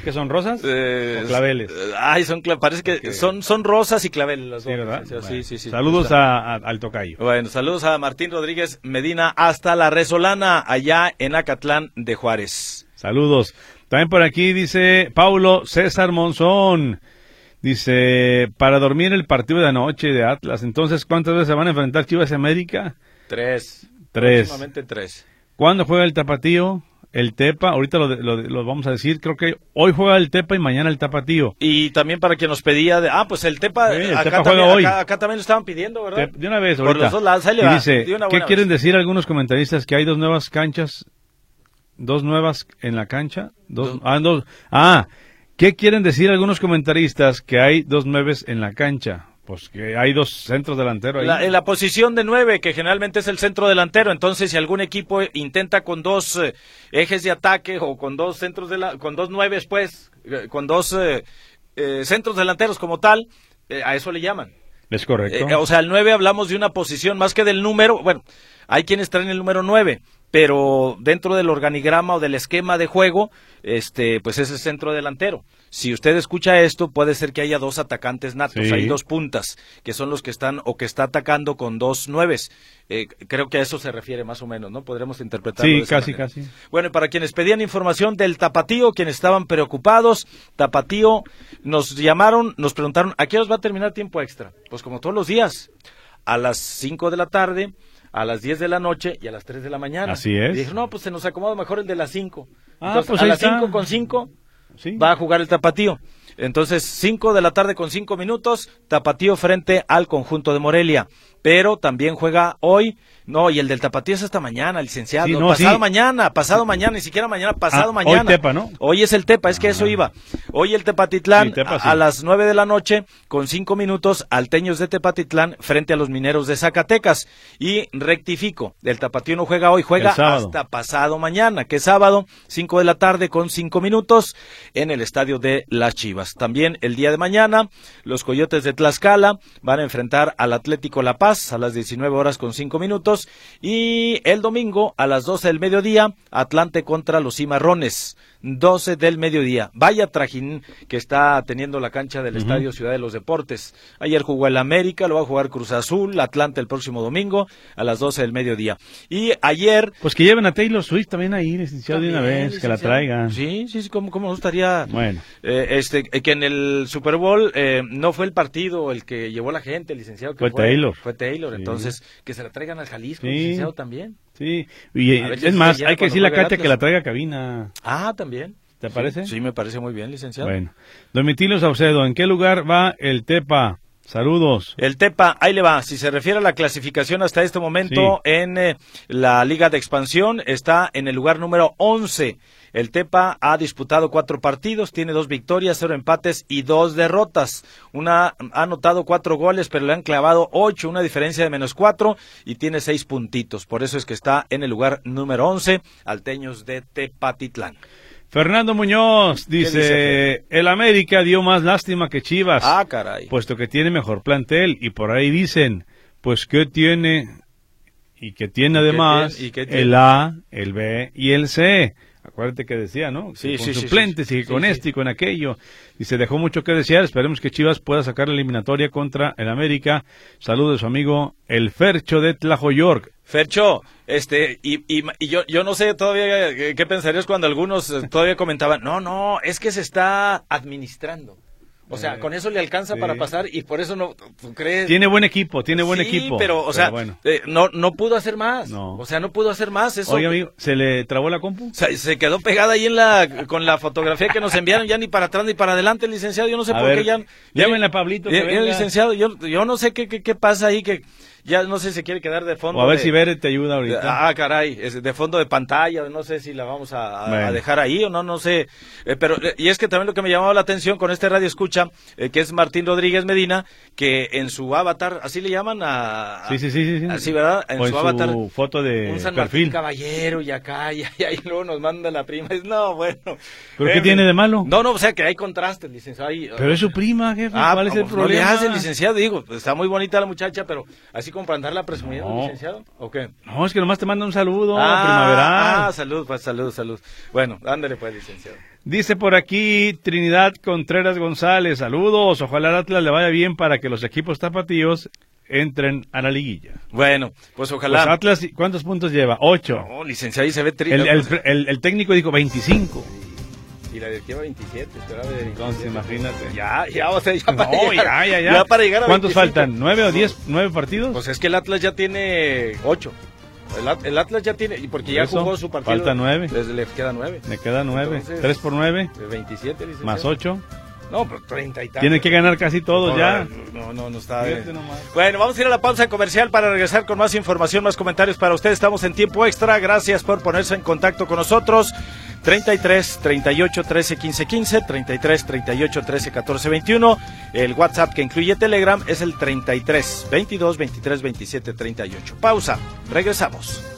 ¿Qué son rosas? Eh, ¿O claveles? Ay, son, parece que son, son rosas y claveles las Sí, dos, ¿verdad? Bueno, Sí, sí, sí. Saludos a- al Tocayo. Bueno, saludos a Martín Rodríguez Medina hasta La Resolana, allá en Acatlán de Juárez. Saludos. También por aquí dice Paulo César Monzón. Dice, para dormir el partido de anoche de Atlas. Entonces, ¿cuántas veces se van a enfrentar Chivas y América? Tres. Tres. Próximamente tres. ¿Cuándo juega el Tapatío? el Tepa, ahorita lo, lo, lo, vamos a decir, creo que hoy juega el Tepa y mañana el Tapatío. Y también para quien nos pedía, de, ah, pues el Tepa, Sí, el acá, Tepa también, juega hoy. acá- acá también lo estaban pidiendo, ¿verdad? Te- de una vez, Por ahorita. los dos lados, ahí le Y va, dice, de una ¿qué quieren decir algunos comentaristas? Que hay dos nuevas canchas, dos nuevas en la cancha, dos, Dos. ah, dos, ah, ¿qué quieren decir algunos comentaristas? Que hay dos nueves en la cancha. Pues que hay dos centros delanteros ahí. La- en la posición de nueve, que generalmente es el centro delantero, entonces si algún equipo intenta con dos eh, ejes de ataque o con dos centros de la, con dos nueves, pues, eh, con dos eh, centros delanteros como tal, a eso le llaman. Es correcto. O sea, el 9 hablamos de una posición más que del número. Bueno, hay quienes traen el número 9, pero dentro del organigrama o del esquema de juego, este, pues es el centro delantero. Si usted escucha esto, puede ser que haya dos atacantes natos, Sí. hay dos puntas, que son los que están o que está atacando con dos nueves. Eh, creo que a eso se refiere más o menos, ¿no? Podremos interpretarlo. sí, de esa casi, manera. casi. Bueno, para quienes pedían información del Tapatío, quienes estaban preocupados, Tapatío, nos llamaron, nos preguntaron, ¿a qué hora va a terminar tiempo extra? Pues como todos los días, a las 5 de la tarde, a las 10 de la noche y a las 3 de la mañana. Así es. Y dijeron, no, pues se nos acomoda mejor el de las 5. Ah, Entonces, pues a las está. 5 con 5 Sí. va a jugar el Tapatío. Entonces, 5 de la tarde con 5 minutos, Tapatío frente al conjunto de Morelia. Pero también juega hoy, no, y el del Tapatío es hasta mañana, licenciado. Sí, no, pasado sí. mañana, pasado mañana, ni siquiera mañana, pasado Ah, mañana. hoy Tepa, ¿no? Hoy es el Tepa, es que eso Ah. iba. Hoy el Tepatitlán Sí, Tepa, a, las 9 de la noche con 5 minutos alteños de Tepatitlán frente a los mineros de Zacatecas. Y rectifico, el Tapatío no juega hoy, juega hasta pasado mañana, que es sábado, 5 de la tarde con 5 minutos en el estadio de Las Chivas. También el día de mañana, los Coyotes de Tlaxcala van a enfrentar al Atlético La Paz a las 19 horas con 5 minutos. Y el domingo a las 12 del mediodía, Atlante contra los Cimarrones. 12 del mediodía. Vaya trajín que está teniendo la cancha del Estadio Ciudad de los Deportes. Ayer jugó el América, lo va a jugar Cruz Azul, Atlante el próximo domingo a las 12 del mediodía. Y ayer Pues que lleven a Taylor Swift también ahí, licenciado, de una vez, que la traigan. Sí, sí, sí, como, como nos gustaría. Bueno. Eh, este, eh, que en el Super Bowl eh, no fue el partido el que llevó la gente, el licenciado. Que Fue Taylor. Fue Taylor, Sí. entonces que se la traigan al Jalisco, Sí. licenciado también. Sí, y A si es más, hay que decirle a Katia que la traiga a cabina. Ah, también. ¿Te parece? Sí, me parece muy bien, licenciado. Bueno. Domitilio Saucedo, ¿en qué lugar va el Tepa? Saludos. El Tepa, ahí le va. Si se refiere a la clasificación hasta este momento en eh, la Liga de Expansión, está en el lugar número 11. El Tepa ha disputado cuatro partidos, tiene dos victorias, cero empates y dos derrotas. Una ha anotado cuatro goles, pero le han clavado ocho, una diferencia de menos cuatro y tiene seis puntitos. Por eso es que está en el lugar número 11, Alteños de Tepatitlán. Fernando Muñoz dice, dice, el América dio más lástima que Chivas, Ah, caray. puesto que tiene mejor plantel. Y por ahí dicen, pues que tiene, y que tiene ¿Y qué además tiene? ¿Y tiene? el A, el B y el C. Acuérdate que decía, ¿no? Que Sí, con sí, sí, suplentes sí, y que con sí. esto y con aquello. Y se dejó mucho que desear. Esperemos que Chivas pueda sacar la eliminatoria contra el América. Saludos su amigo el Fercho de Tlajoyork. Fercho, este, y, y, y yo, yo no sé todavía qué pensarías cuando algunos eh, todavía comentaban, no, no, es que se está administrando. O sea, Eh, con eso le alcanza sí. para pasar y por eso no, ¿tú crees? Tiene buen equipo, tiene buen Sí, equipo. pero, o sea, bueno. eh, no, no pudo hacer más. No. O sea, no pudo hacer más. Eso, Oye, amigo, ¿se le trabó la compu? se, se quedó pegada ahí en la, con la fotografía que nos enviaron, ya ni para atrás ni para adelante, licenciado. Yo no sé A por ver, qué ya. llámenle a Pablito que ya, venga. licenciado, yo, yo no sé qué, qué, qué pasa ahí, que ya no sé si se quiere quedar de fondo. O a ver de- si Bere te ayuda ahorita. Ah, caray, es de fondo de pantalla, no sé si la vamos a, a- Bueno. a dejar ahí o no, no sé. Eh, pero eh, Y es que también lo que me llamaba la atención con este radio escucha, eh, que es Martín Rodríguez Medina, que en su avatar, así le llaman a... a- Sí, sí, sí, sí, sí. Así, ¿verdad? En O su avatar. foto de un San Martín. Caballero y acá, y, ahí luego nos manda la prima. Es, no, bueno. ¿Pero En qué tiene de malo? No, no, o sea que hay contrastes, licenciado. Pero es su prima, jefe. Ah, ¿Cuál es el pues, no le problema? hace, licenciado, digo, está muy bonita la muchacha, pero así como para andarla presumiendo, No. licenciado, ¿o qué? No, es que nomás te manda un saludo ah, primaveral. Ah, salud, pues, salud, salud. Bueno, ándale pues, licenciado. Dice por aquí Trinidad Contreras González, saludos, ojalá al Atlas le vaya bien para que los equipos tapatíos entren a la liguilla. Bueno, pues Pues ojalá. Atlas, ¿cuántos puntos lleva? Ocho. No, licenciado, ahí se ve El, triste. el- el- el técnico dijo 25. Y la directiva 27, esperaba de Entonces, imagínate. Ya, ya, o sea, ya para No, llegar. ya, ya, ya. para llegar a ¿Cuántos 25. faltan? ¿Nueve o diez? ¿Nueve partidos? Pues es que el Atlas ya tiene 8. El, Atlas ya tiene, porque ya jugó su partido. Falta nueve. le queda nueve. Le queda nueve. ¿Tres por nueve? 27, Más ocho. No, pero 30 y Tiene que ganar casi todo ya. No, no, no está. bien. Bueno, vamos a ir a la pausa comercial para regresar con más información, más comentarios para ustedes. Estamos en tiempo extra. Gracias por ponerse en contacto con nosotros. 33 38 13 15 15, 33 38 13 14 21. El WhatsApp que incluye Telegram es el 33 22 23 27 38. Pausa. Regresamos.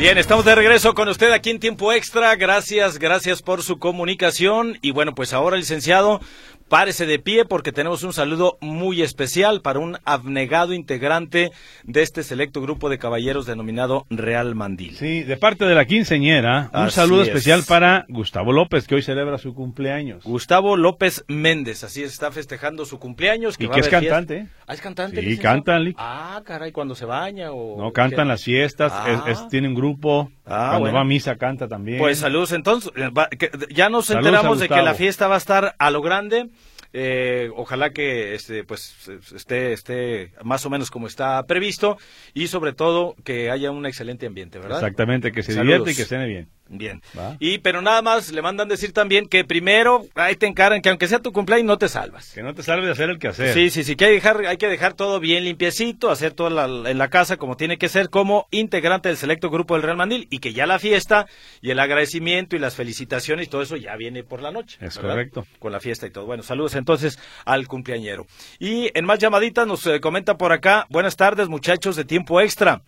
Bien, estamos de regreso con usted aquí en tiempo extra. Gracias, gracias por su comunicación. Y bueno, pues ahora, licenciado, Párese de pie porque tenemos un saludo muy especial para un abnegado integrante de este selecto grupo de caballeros denominado Real Mandil. Sí, de parte de la quinceñera, un saludo especial para Gustavo López, que hoy celebra su cumpleaños. Gustavo López Méndez, así está festejando su cumpleaños. Que y que es cantante. Ah, es cantante. Sí, cantan. Ah, caray, cuando se baña o... No, cantan las fiestas, ah. tiene un grupo, ah, cuando va a misa canta también. Pues saludos entonces, eh, ya nos enteramos de que la fiesta va a estar a lo grande. Eh, ojalá que este, pues, esté, esté más o menos como está previsto y sobre todo que haya un excelente ambiente, ¿verdad? Exactamente, que se divierte y que cene bien. Bien. Y pero nada más le mandan decir también que primero ahí te encaran que aunque sea tu cumpleaños no te salvas. Que no te salves de hacer el que hacer. Sí, sí, sí, que hay, dejar, hay que dejar todo bien limpiecito, hacer todo en la casa como tiene que ser como integrante del selecto grupo del Real Mandil y que ya la fiesta y el agradecimiento y las felicitaciones y todo eso ya viene por la noche. Es correcto. Con la fiesta y todo. Bueno, saludos entonces al cumpleañero. Y en más llamaditas nos eh, comenta por acá, buenas tardes muchachos de tiempo extra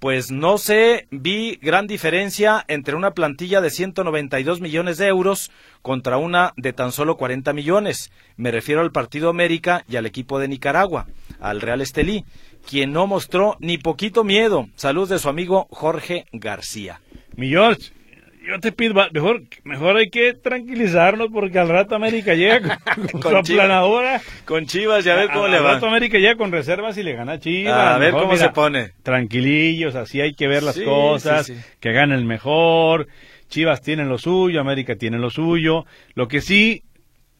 pues no sé, vi gran diferencia entre una plantilla de 192 millones de euros contra una de tan solo 40 millones. Me refiero al Partido América y al equipo de Nicaragua, al Real Estelí, quien no mostró ni poquito miedo. Salud de su amigo Jorge García. Mi yo te pido, mejor, mejor hay que tranquilizarnos porque al rato América llega con, su aplanadora. Con Chivas, ya ver cómo le va. Al rato América llega con reservas y le gana Chivas. A ver cómo se pone. Tranquilillos, así hay que ver las cosas, que gane el mejor. Chivas tienen lo suyo, América tiene lo suyo. Lo que sí,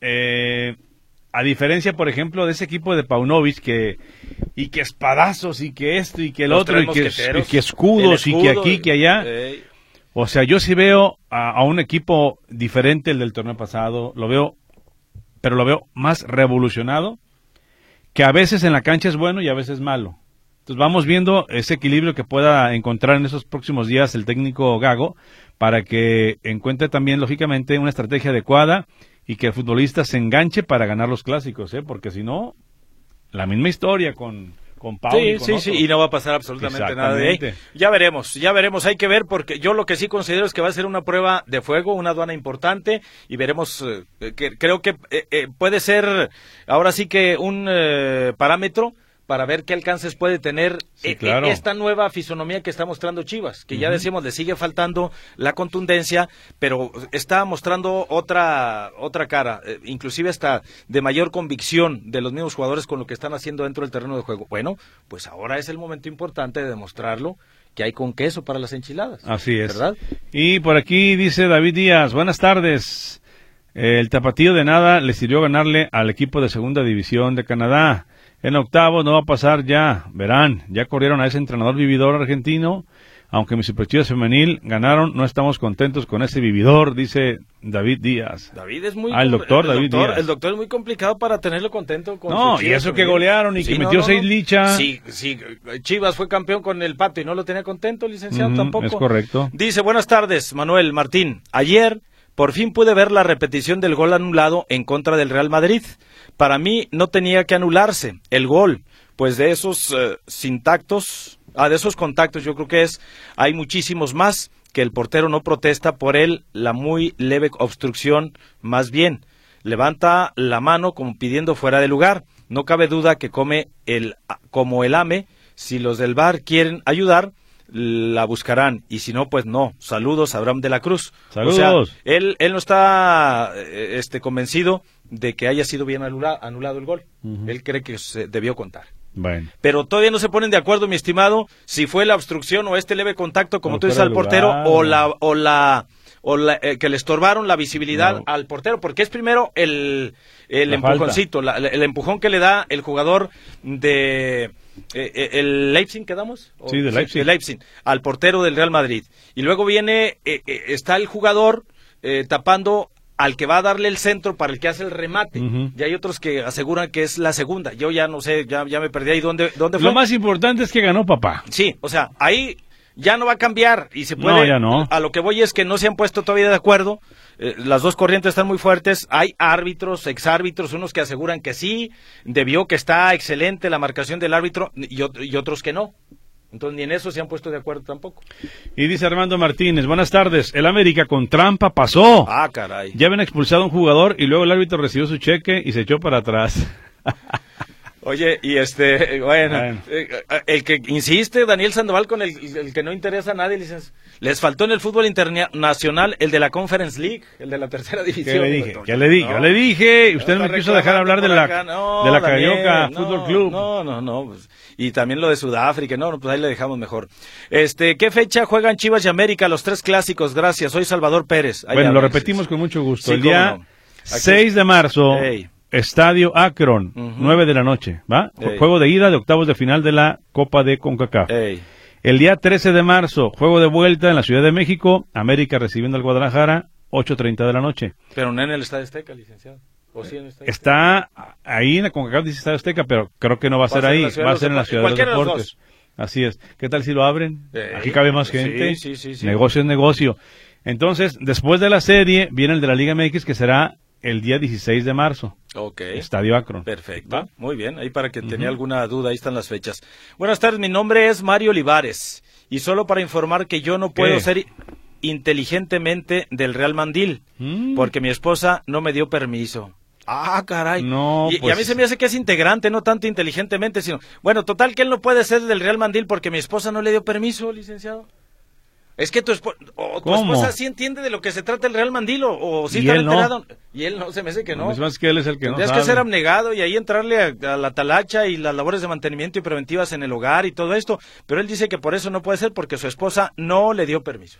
eh, a diferencia, por ejemplo, de ese equipo de Paunovic que y que espadazos y que esto y que el otro y que, escudos y que aquí que allá. O sea, yo sí veo a, un equipo diferente el del torneo pasado, lo veo, pero lo veo más revolucionado, que a veces en la cancha es bueno y a veces malo. Entonces vamos viendo ese equilibrio que pueda encontrar en esos próximos días el técnico Gago para que encuentre también, lógicamente, una estrategia adecuada y que el futbolista se enganche para ganar los clásicos, ¿eh? porque si no, la misma historia con, con sí, sí, sí, y no va a pasar absolutamente nada de ahí. Ya veremos, ya veremos, hay que ver porque yo lo que sí considero es que va a ser una prueba de fuego, una aduana importante y veremos, eh, que creo que eh, eh, puede ser ahora sí que un parámetro para ver qué alcances puede tener eh, eh, esta nueva fisonomía que está mostrando Chivas, que ya decimos le sigue faltando la contundencia, pero está mostrando otra otra cara, eh, inclusive hasta de mayor convicción de los mismos jugadores con lo que están haciendo dentro del terreno de juego. Bueno, pues ahora es el momento importante de demostrarlo que hay con queso para las enchiladas. Así es. ¿Verdad? Y por aquí dice David Díaz, buenas tardes. El tapatío de nada le sirvió ganarle al equipo de segunda división de Canadá. En octavos no va a pasar ya, verán, ya corrieron a ese entrenador vividor argentino, aunque mis superchivas femenil ganaron, no estamos contentos con ese vividor, dice David Díaz. David es muy... Ah, el doctor David Díaz. El doctor es muy complicado para tenerlo contento con No, y eso que golearon y que metió seis lichas. Sí, sí, Chivas fue campeón con el Pato y no lo tenía contento, licenciado, tampoco. Es correcto. Dice, buenas tardes, Manuel Martín. Ayer por fin pude ver la repetición del gol anulado en contra del Real Madrid. Para mí no tenía que anularse el gol, pues de esos eh, sintactos, ah, de esos contactos yo creo que es, hay muchísimos más que el portero no protesta por él, la muy leve obstrucción, más bien, levanta la mano como pidiendo fuera de lugar. No cabe duda que come el, como el AME, si los del bar quieren ayudar, la buscarán y si no, pues no. Saludos a Abraham de la Cruz. Saludos. O sea, él, él no está eh, este, convencido de que haya sido bien anula- anulado el gol. Él cree que se debió contar. Bueno. Pero todavía no se ponen de acuerdo, mi estimado, si fue la obstrucción o este leve contacto, como tú dices, al portero, lugar. o la, o la, o la eh, que le estorbaron la visibilidad No. al portero, porque es primero el, el La empujoncito, la- el empujón que le da el jugador de eh, eh, el Leipzig, ¿quedamos? ¿O- Sí, de Leipzig. de Leipzig, al portero del Real Madrid. Y luego viene, eh, eh, está el jugador eh, tapando al que va a darle el centro para el que hace el remate. Y hay otros que aseguran que es la segunda. Yo ya no sé, ya, ya me perdí ahí. ¿Dónde, dónde fue? Lo más importante es que ganó papá. Sí, o sea, ahí ya no va a cambiar y se puede... No, ya no. A lo que voy es que no se han puesto todavía de acuerdo. Eh, las dos corrientes están muy fuertes. Hay árbitros, exárbitros, unos que aseguran que sí, debió que está excelente la marcación del árbitro y, y otros que no. Entonces ni en eso se han puesto de acuerdo tampoco. Y dice Armando Martínez, buenas tardes. El América con trampa pasó. Ah, caray. Ya habían expulsado a un jugador y luego el árbitro recibió su cheque y se echó para atrás. Oye, y este, bueno, Bueno. eh, el que insiste, Daniel Sandoval, con el, el que no interesa a nadie, licenciado. les faltó en el fútbol internacional el de la Conference League, el de la tercera división. ¿Qué le dije? ¿Qué le dije? No. Yo le dije. Usted no me quiso dejar hablar de la, acá. No, de la Daniel, Carioca no, Fútbol Club. No, no, no. pues, y también lo de Sudáfrica. No, pues ahí le dejamos mejor. Este, ¿qué fecha juegan Chivas y América los tres clásicos? Gracias. Soy Salvador Pérez. Bueno, lo repetimos con mucho gusto. Sí, el día no. Aquí- 6 de marzo. Estadio Akron, Ujú. 9 de la noche, ¿va? Ey. Juego de ida de octavos de final de la Copa de CONCACAF. Ey. El día 13 de marzo, juego de vuelta en la Ciudad de México, América recibiendo al Guadalajara, 8.30 de la noche. Pero no en el Estadio Azteca, licenciado. ¿O sí en el Estadio Está ahí en la CONCACAF dice Estadio Azteca, pero creo que no va a ser ahí, va a ser en la. Ciudad de los Deportes. Así es. ¿Qué tal si lo abren? Aquí cabe más sí, gente. sí, sí, sí. Negocio es negocio. Entonces, después de la serie, viene el de la Liga MX que será el día 16 de marzo. Ok. Estadio Akron. Perfecto. ¿Va? Muy bien. Ahí para que tenía alguna duda, ahí están las fechas. Buenas tardes, mi nombre es Mario Olivares. Y solo para informar que yo no puedo ¿Qué? ser inteligentemente del Real Mandil, Mm. porque mi esposa no me dio permiso. Ah, caray. No, y, y pues- a mí se me hace que es integrante, no tanto inteligentemente, sino... Bueno, total que él no puede ser del Real Mandil porque mi esposa no le dio permiso, licenciado. Es que tu, espo- o tu esposa sí entiende de lo que se trata el Real Mandil o, sí está no. enterado. Y él no, se me hace que no. Es más que él es el que no Tendrías sabe. que ser abnegado y ahí entrarle a, a la talacha y las labores de mantenimiento y preventivas en el hogar y todo esto. Pero él dice que por eso no puede ser porque su esposa no le dio permiso.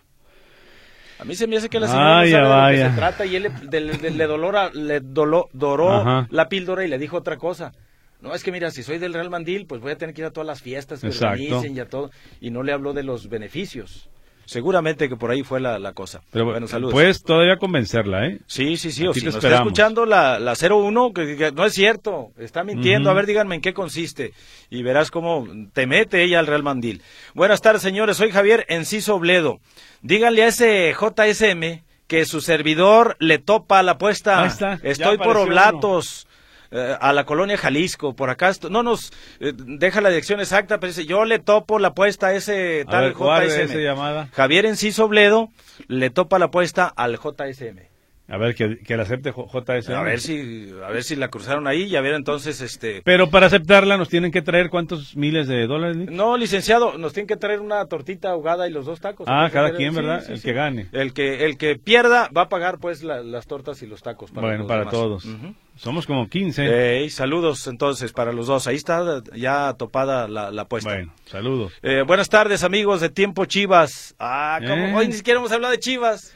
A mí se me hace que la señora Vaya, no sabe de lo que se trata y él le, le- le- le dolora- le dolo- doró Ajá. la píldora y le dijo otra cosa. No, es que mira, si soy del Real Mandil, pues voy a tener que ir a todas las fiestas que Exacto. organicen y a todo. Y no le habló de los beneficios. Seguramente que por ahí fue la, la cosa. Pero bueno, saludos. Puedes todavía convencerla, ¿eh? Sí, sí, sí, o si nos está escuchando la, la 01, que, que no es cierto, está mintiendo, a ver, díganme en qué consiste, y verás cómo te mete ella al Real Mandil. Buenas tardes, señores, soy Javier Enciso Obledo. Díganle a ese JSM que su servidor le topa la apuesta. Está, Estoy por Oblatos. Eh, a la colonia Jalisco, por acá, no nos eh, deja la dirección exacta, pero dice, yo le topo la apuesta a ese A tal ver, JSM. esa llamada. Javier Enciso Obledo le topa la apuesta al JSM. A ver, que, que la acepte JSM. A ver si, a ver si la cruzaron ahí y a ver entonces, este. Pero para aceptarla nos tienen que traer cuántos miles de dólares. Nick? No, licenciado, nos tienen que traer una tortita ahogada y los dos tacos. Ah, cada sí, quien, sí, ¿verdad? sí, el sí. que gane. El que, el que pierda va a pagar pues la- las tortas y los tacos. Para bueno, para demás. todos. Ujú. Somos como 15. Ey, saludos entonces para los dos. Ahí está ya topada la, la apuesta. bueno, saludos. Eh, buenas tardes amigos de Tiempo Chivas. Ah, ¿cómo? Eh. hoy ni siquiera hemos hablado de Chivas.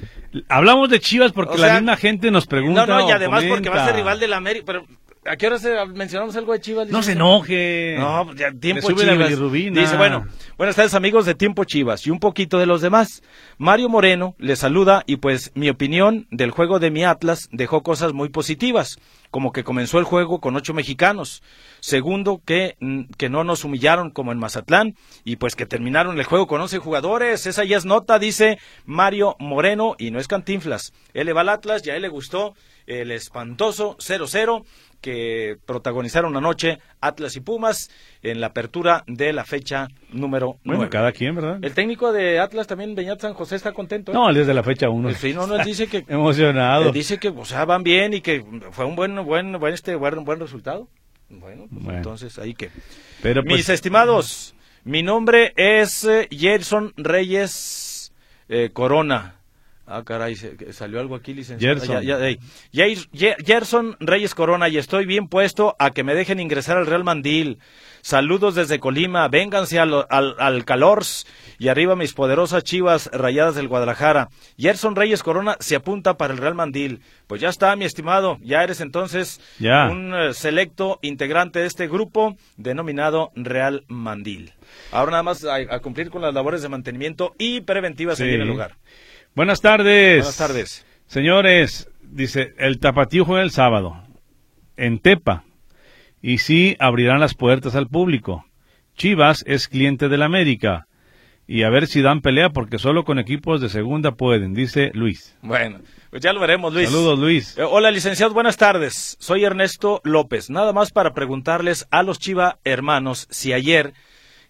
Hablamos de Chivas porque O la misma gente nos pregunta. No, no, y además porque va a ser rival del América. Pero, ¿a qué hora se- mencionamos algo de Chivas? No se enoje. No, pues ya tiempo Le sube la Chivas. Dice, bueno, buenas tardes amigos de Tiempo Chivas y un poquito de los demás. Mario Moreno le saluda y pues mi opinión del juego de mi Atlas dejó cosas muy positivas, como que comenzó el juego con ocho mexicanos. Segundo, que, mm, que no nos humillaron como en Mazatlán y pues que terminaron el juego con once jugadores. Esa ya es nota, dice Mario Moreno y no es cantinflas. Él le va al Atlas y a él le gustó el espantoso 0-0 que protagonizaron anoche Atlas y Pumas en la apertura de la fecha número Bueno, 9. cada quien, ¿verdad? El técnico de Atlas también, Beñat San José, está contento. ¿eh? No, desde la fecha 1. Sí, no, no, él dice que Emocionado. él dice que, o sea, van bien y que fue un buen, buen, buen, este, buen, buen resultado. Bueno, pues Bueno. entonces ahí que. Pero pues, Mis estimados, Mi nombre es eh, Gerson Reyes eh, Corona. Ah, caray, salió algo aquí, licenciado. Gerson. Ya, ya, ey. Jair- Ye- Gerson Reyes Corona, y estoy bien puesto a que me dejen ingresar al Real Mandil. Saludos desde Colima, vénganse al, al, al Calors y arriba mis poderosas chivas rayadas del Guadalajara. Gerson Reyes Corona se apunta para el Real Mandil. Pues ya está, mi estimado, ya eres entonces Ya. un eh, selecto integrante de este grupo denominado Real Mandil. Ahora nada más a, a cumplir con las labores de mantenimiento y preventivas Sí. en el lugar. Buenas tardes. Buenas tardes. Señores, dice, el Tapatío juega el sábado en Tepa y sí abrirán las puertas al público. Chivas es cliente del América y a ver si dan pelea porque solo con equipos de segunda pueden, dice Luis. Bueno, pues ya lo veremos, Luis. Saludos, Luis. Eh, hola, licenciados, buenas tardes. Soy Ernesto López. Nada más para preguntarles a los Chiva hermanos si ayer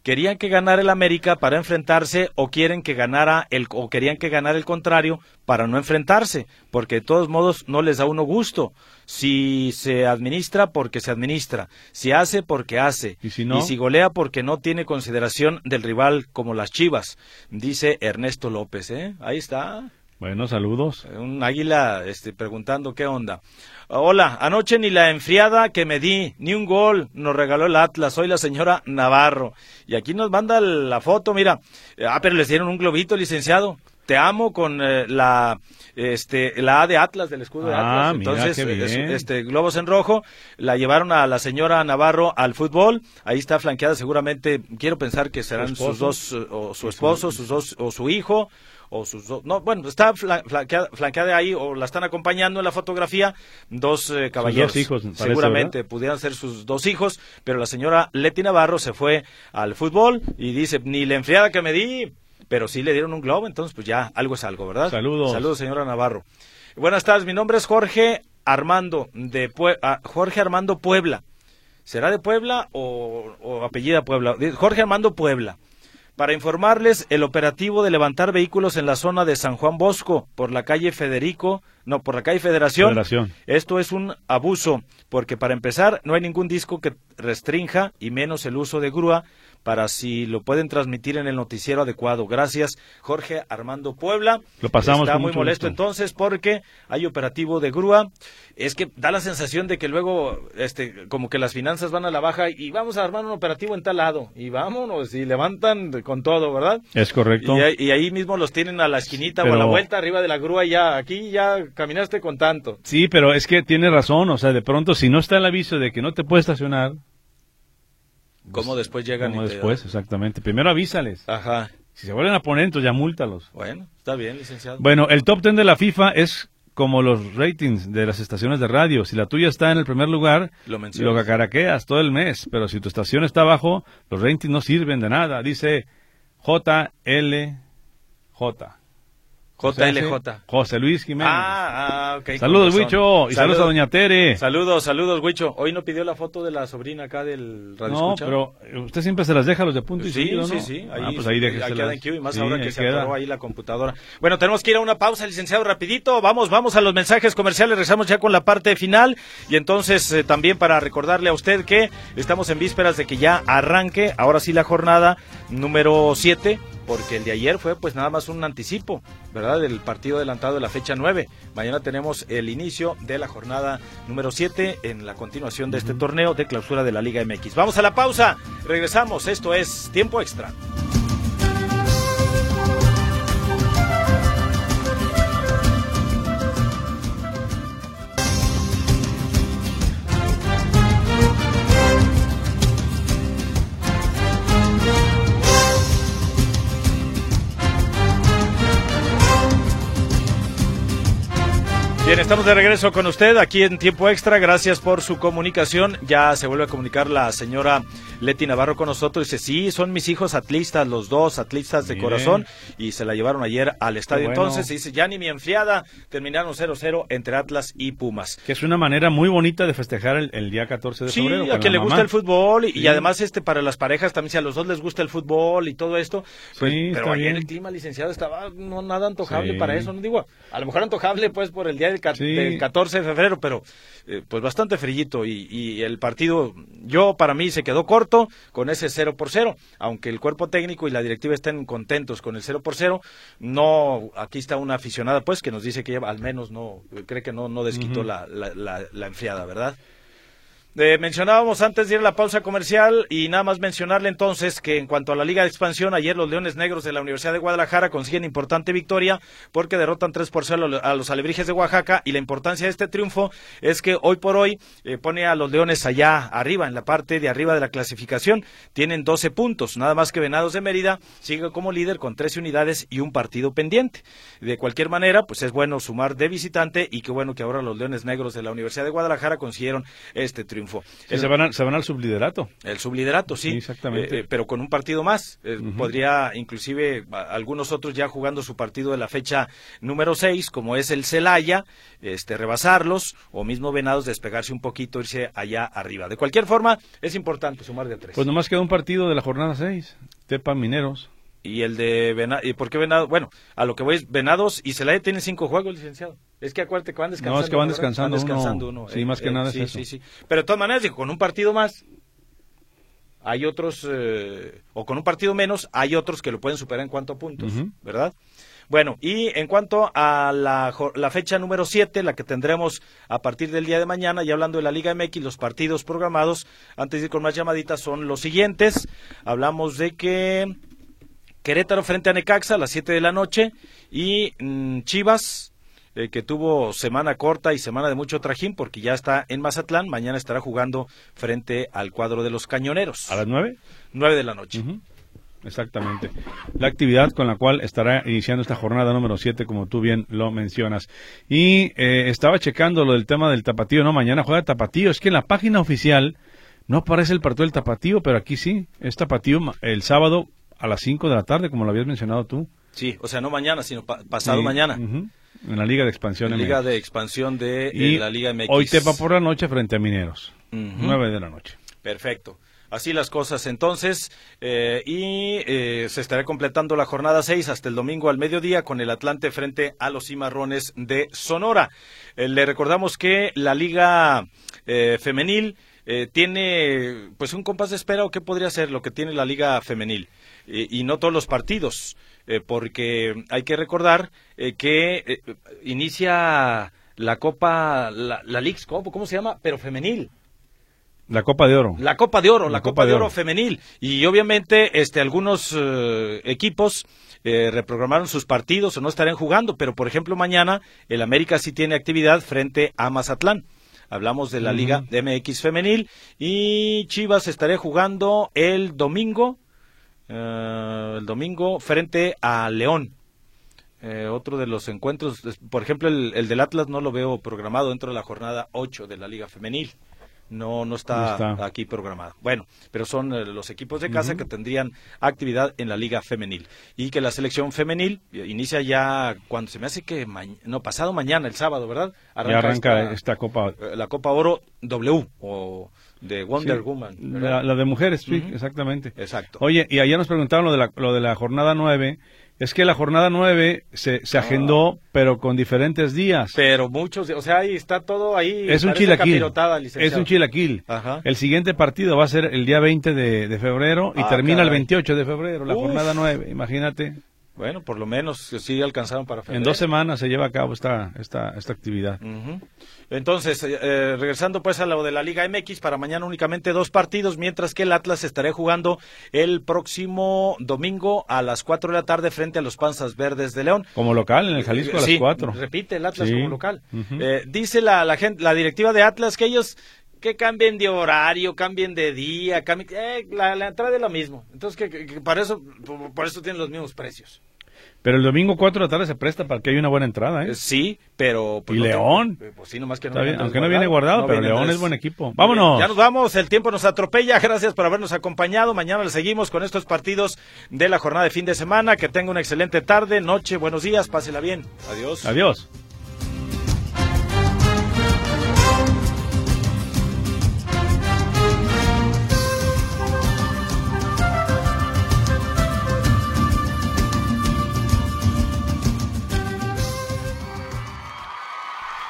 querían que ganara el América para enfrentarse o quieren que ganara el o querían que ganara el contrario para no enfrentarse, porque de todos modos no les da uno gusto. Si se administra porque se administra, si hace porque hace, ¿Y si no? golea porque no tiene consideración del rival como las Chivas, dice Ernesto López, ¿eh? Ahí está. Bueno, saludos. Un águila este, preguntando qué onda. Hola, anoche ni la enfriada que me di, ni un gol nos regaló el Atlas. Soy la señora Navarro. Y aquí nos manda la foto, mira. Ah, pero les dieron un globito, licenciado. Te amo con eh, la este la A de Atlas del escudo de Ah, Atlas. mira, Entonces, qué eh, es- bien. este globos en rojo, la llevaron a la señora Navarro al fútbol. Ahí está flanqueada seguramente, quiero pensar que serán Su sus dos eh, o su esposo, sus dos o su hijo o sus dos, no, bueno, está fla- flanqueada, flanqueada ahí o la están acompañando en la fotografía dos eh, caballeros. dos hijos, parece, seguramente pudieran ser sus dos hijos, pero la señora Leti Navarro se fue al fútbol y dice, ni la enfriada que me di, pero sí le dieron un globo, entonces pues ya algo es algo, ¿verdad? Saludos. Saludos, señora Navarro. Buenas tardes, mi nombre es Jorge Armando de Pue- ah, Jorge Armando Puebla. ¿Será de Puebla o, o apellida Puebla? Jorge Armando Puebla. Para informarles, el operativo de levantar vehículos en la zona de San Juan Bosco, por la calle Federico, no, por la calle Federación, Federación. esto es un abuso, porque para empezar no hay ningún disco que restrinja y menos el uso de grúa para si lo pueden transmitir en el noticiero adecuado. Gracias, Jorge Armando Puebla. Lo pasamos Está con muy mucho molesto gusto. entonces porque hay operativo de grúa. Es que da la sensación de que luego, este, como que las finanzas van a la baja y vamos a armar un operativo en tal lado y vámonos y levantan con todo, ¿verdad? Es correcto. Y, ahí- y ahí mismo los tienen a la esquinita o a la vuelta arriba de la grúa y ya, aquí ya caminaste con tanto. Sí, pero es que tiene razón, o sea, de pronto si no está el aviso de que no te puedes estacionar, ¿Cómo después llegan? te- después, exactamente. Primero avísales. Ajá. Si se vuelven a poner, entonces ya múltalos. Bueno, está bien, licenciado. Bueno, el top 10 de la FIFA es como los ratings de las estaciones de radio. Si la tuya está en el primer lugar, Lo lo cacaraqueas todo el mes. Pero si tu estación está abajo, los ratings no sirven de nada. Dice JLJ. JLJ. José Luis Jiménez. Ah, ah, ok. saludos. Huicho. Y saludos a Doña Tere. Saludos, saludos, Huicho. Hoy no pidió la foto de la sobrina acá del Radio No, Escucha? pero eh, usted siempre se las deja los de punto y Sí, seguido, sí, ¿no? sí. ah, pues ahí ahí déjeselas. queda en queue y más Sí, ahora que ahí se queda. ahí la computadora. Bueno, tenemos que ir a una pausa, licenciado, rapidito. Vamos, vamos a los mensajes comerciales. Regresamos ya con la parte final. Y entonces eh, también para recordarle a usted que estamos en vísperas de que ya arranque, ahora sí la jornada número 7, porque el de ayer fue pues nada más un anticipo, ¿verdad? Del partido adelantado de la fecha 9. Mañana tenemos el inicio de la jornada número 7 en la continuación de este torneo de clausura de la Liga MX. Vamos a la pausa, regresamos. Esto es Tiempo Extra. Bien, estamos de regreso con usted aquí en Tiempo Extra. Gracias por su comunicación. Ya se vuelve a comunicar la señora Leti Navarro con nosotros. Dice, sí, son mis hijos atlistas, los dos atlistas de Bien. corazón. Y se la llevaron ayer al estadio. bueno. Entonces, dice, ya ni mi enfriada. Terminaron 0-0 entre Atlas y Pumas. Que es una manera muy bonita de festejar el, el día 14 de Sí, febrero. a con quien le gusta el fútbol y, Sí. y además este para las parejas también si a los dos les gusta el fútbol y todo esto, pues, Sí, pero ayer bien. el clima licenciado estaba no nada antojable Sí. para eso, no digo, a lo mejor antojable pues por el día del del 14 de febrero, pero eh, pues bastante frillito y, y, el partido, yo para mí se quedó corto con ese 0 por 0, aunque el cuerpo técnico y la directiva estén contentos con el 0 por 0, no, aquí está una aficionada pues que nos dice que al menos no, cree que no, no desquitó la, la, la enfriada, ¿verdad? Eh, mencionábamos antes de ir a la pausa comercial y nada más mencionarle entonces que en cuanto a la Liga de Expansión, ayer los Leones Negros de la Universidad de Guadalajara consiguen importante victoria porque derrotan 3 por 0 a los Alebrijes de Oaxaca y la importancia de este triunfo es que hoy por hoy eh, pone a los Leones allá arriba, en la parte de arriba de la clasificación. Tienen 12 puntos, nada más que Venados de Mérida sigue como líder con 13 unidades y un partido pendiente. De cualquier manera, pues es bueno sumar de visitante y qué bueno que ahora los Leones Negros de la Universidad de Guadalajara consiguieron este triunfo se, van se, van al subliderato. El subliderato, sí. exactamente. Eh, pero con un partido más. Eh, podría, inclusive, algunos otros ya jugando su partido de la fecha número 6, como es el Celaya, este, rebasarlos, o mismo Venados despegarse un poquito, irse allá arriba. De cualquier forma, es importante sumar de tres. Pues nomás queda un partido de la jornada 6. Tepa Mineros. Y el de Venados, ¿y por qué Venados? Bueno, a lo que voy es, Venados y Celaya tienen cinco juegos, licenciado. Es que acuérdate que van descansando. No, es que van descansando, van descansando uno. Sí, más que eh, nada sí, es eso. Sí, sí. Pero de todas maneras, digo, con un partido más, hay otros, eh, o con un partido menos, hay otros que lo pueden superar en cuanto a puntos, ¿verdad? Bueno, y en cuanto a la, la fecha número 7, la que tendremos a partir del día de mañana, y hablando de la Liga MX, los partidos programados, antes de ir con más llamaditas, son los siguientes. Hablamos de que Querétaro frente a Necaxa a las 7 de la noche y mm, Chivas eh, que tuvo semana corta y semana de mucho trajín porque ya está en Mazatlán, mañana estará jugando frente al cuadro de los Cañoneros. ¿A las 9? 9 de la noche. Exactamente. La actividad con la cual estará iniciando esta jornada número 7, como tú bien lo mencionas. Y eh, estaba checando lo del tema del tapatío, ¿no? Mañana juega tapatío. Es que en la página oficial no aparece el partido del tapatío, pero aquí sí. Es tapatío el sábado a las 5 de la tarde, como lo habías mencionado tú. Sí, o sea, no mañana, sino pasado mañana. En la Liga de Expansión. En Liga de Expansión de, la Liga MX. Hoy te va por la noche frente a Mineros. 9 de la noche. Perfecto. Así las cosas entonces, eh, y eh, se estará completando la jornada 6 hasta el domingo al mediodía con el Atlante frente a los Cimarrones de Sonora. Eh, le recordamos que la Liga Femenil tiene pues un compás de espera o qué podría ser lo que tiene la Liga Femenil y no todos los partidos, eh, porque hay que recordar eh, que eh, inicia la Copa, la, la Leagues Cup, ¿cómo se llama? Pero femenil. La Copa de Oro. La Copa de Oro, la, Copa, de, Oro. femenil. Y obviamente este, algunos equipos reprogramaron sus partidos o no estarán jugando, pero por ejemplo mañana el América sí tiene actividad frente a Mazatlán. Hablamos de la Liga MX femenil y Chivas estará jugando el domingo eh, el domingo frente a León. Eh, otro de los encuentros, por ejemplo, el, el, del Atlas no lo veo programado dentro de la jornada 8 de la Liga Femenil. No, no está, aquí programado. Bueno, pero son eh, los equipos de casa que tendrían actividad en la Liga Femenil. Y que la selección femenil inicia ya cuando se me hace que, no, pasado mañana, el sábado, ¿verdad? Arranca, esta, Copa. La Copa Oro W o de Wonder Woman. La, de mujeres, sí, exactamente. Exacto. Oye, y ayer nos preguntaban lo de la, lo de la jornada 9. Es que la jornada 9 se, se agendó, pero con diferentes días. Pero muchos, o sea, ahí está todo ahí. Es un chilaquil. Es un chilaquil. El siguiente partido va a ser el día 20 de, febrero y ah, termina el 28 de febrero, la jornada 9, imagínate. Bueno, por lo menos sí alcanzaron para En dos semanas se lleva a cabo esta, esta, esta actividad. Entonces, eh, eh, regresando pues a lo de la Liga MX, para mañana únicamente dos partidos, mientras que el Atlas estará jugando el próximo domingo a las 4 de la tarde frente a los Panzas Verdes de León. Como local, en el Jalisco a las 4. Repite el Atlas como local. Eh, dice la, la, gente, la directiva de Atlas que ellos que cambien de horario, cambien de día, cambien, eh, la, entrada es lo mismo. Entonces, que, para eso, por, eso tienen los mismos precios. Pero el domingo 4 de la tarde se presta para que haya una buena entrada, ¿eh? Sí, pero... Pues, ¿Y León? pues sí, nomás que no Aunque no viene guardado, pero León es buen equipo. ¡Vámonos! Ya nos vamos, el tiempo nos atropella. Gracias por habernos acompañado. Mañana le seguimos con estos partidos de la jornada de fin de semana. Que tenga una excelente tarde, noche, buenos días, pásela bien. Adiós. Adiós.